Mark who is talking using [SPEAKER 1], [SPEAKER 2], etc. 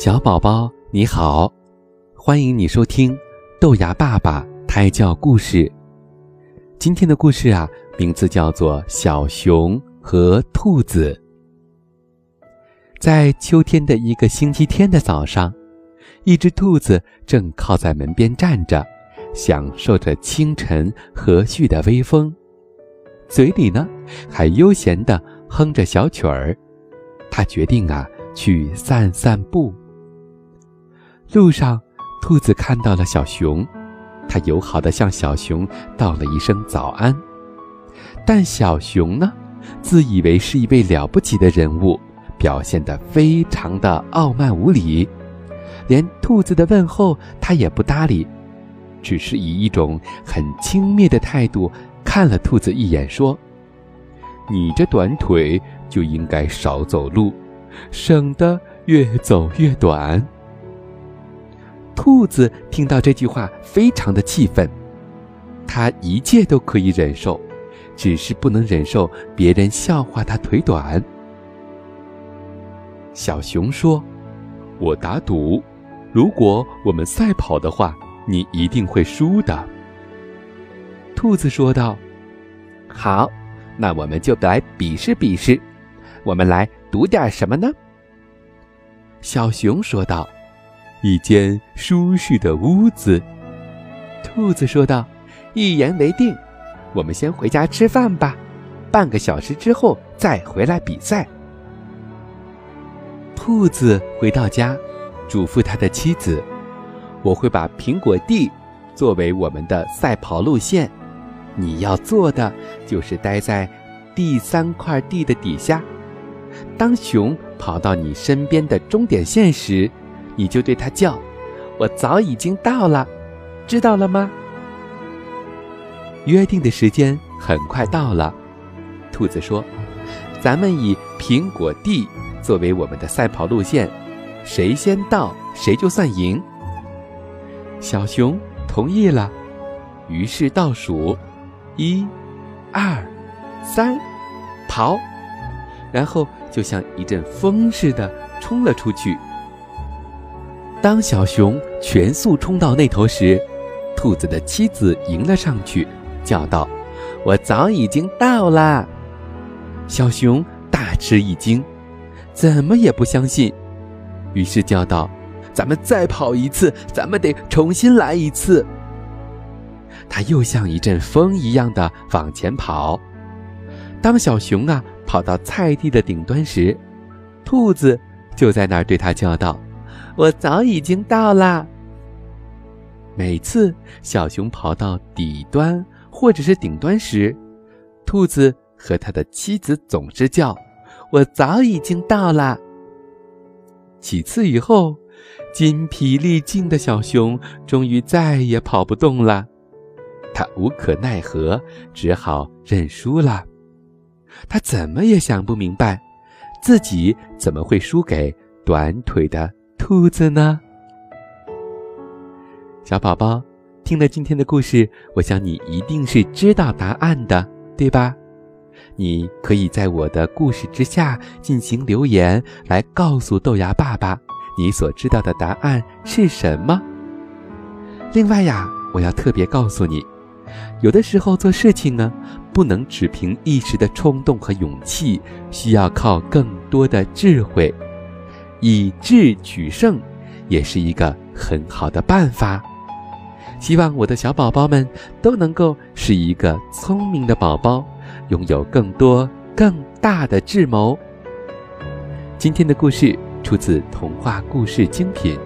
[SPEAKER 1] 小宝宝你好，欢迎你收听豆芽爸爸胎教故事。今天的故事啊，名字叫做《小熊和兔子》。在秋天的一个星期天的早上，一只兔子正靠在门边站着，享受着清晨和煦的微风，嘴里呢还悠闲地哼着小曲儿。它决定啊，去散散步。路上，兔子看到了小熊，它友好地向小熊道了一声早安。但小熊呢，自以为是一位了不起的人物，表现得非常的傲慢无礼，连兔子的问候它也不搭理，只是以一种很轻蔑的态度看了兔子一眼，说：“你这短腿就应该少走路，省得越走越短。”兔子听到这句话，非常的气愤。它一切都可以忍受，只是不能忍受别人笑话它腿短。小熊说：“我打赌，如果我们赛跑的话，你一定会输的。”兔子说道：“好，那我们就来比试比试。我们来赌点什么呢？”小熊说道。一间舒适的屋子，兔子说道：“一言为定，我们先回家吃饭吧，半个小时之后再回来比赛。”兔子回到家，嘱咐他的妻子：“我会把苹果地作为我们的赛跑路线，你要做的就是待在第三块地的底下，当熊跑到你身边的终点线时。”你就对他叫，我早已经到了，知道了吗？约定的时间很快到了，兔子说：“咱们以苹果地作为我们的赛跑路线，谁先到谁就算赢。”小熊同意了，于是倒数，一、二、三，跑，然后就像一阵风似的冲了出去。当小熊全速冲到那头时，兔子的妻子迎了上去，叫道：“我早已经到了。”小熊大吃一惊，怎么也不相信，于是叫道：“咱们再跑一次，咱们得重新来一次。”他又像一阵风一样的往前跑。当小熊啊跑到菜地的顶端时，兔子就在那儿对他叫道。我早已经到了。每次小熊跑到底端或者是顶端时，兔子和他的妻子总是叫：“我早已经到了。”几次以后，筋疲力尽的小熊终于再也跑不动了，他无可奈何，只好认输了。他怎么也想不明白，自己怎么会输给短腿的。兔子呢？小宝宝，听了今天的故事，我想你一定是知道答案的，对吧？你可以在我的故事之下进行留言，来告诉豆芽爸爸你所知道的答案是什么。另外呀，我要特别告诉你，有的时候做事情呢，不能只凭一时的冲动和勇气，需要靠更多的智慧。以智取胜，也是一个很好的办法。希望我的小宝宝们都能够是一个聪明的宝宝，拥有更多更大的智谋。今天的故事出自童话故事精品。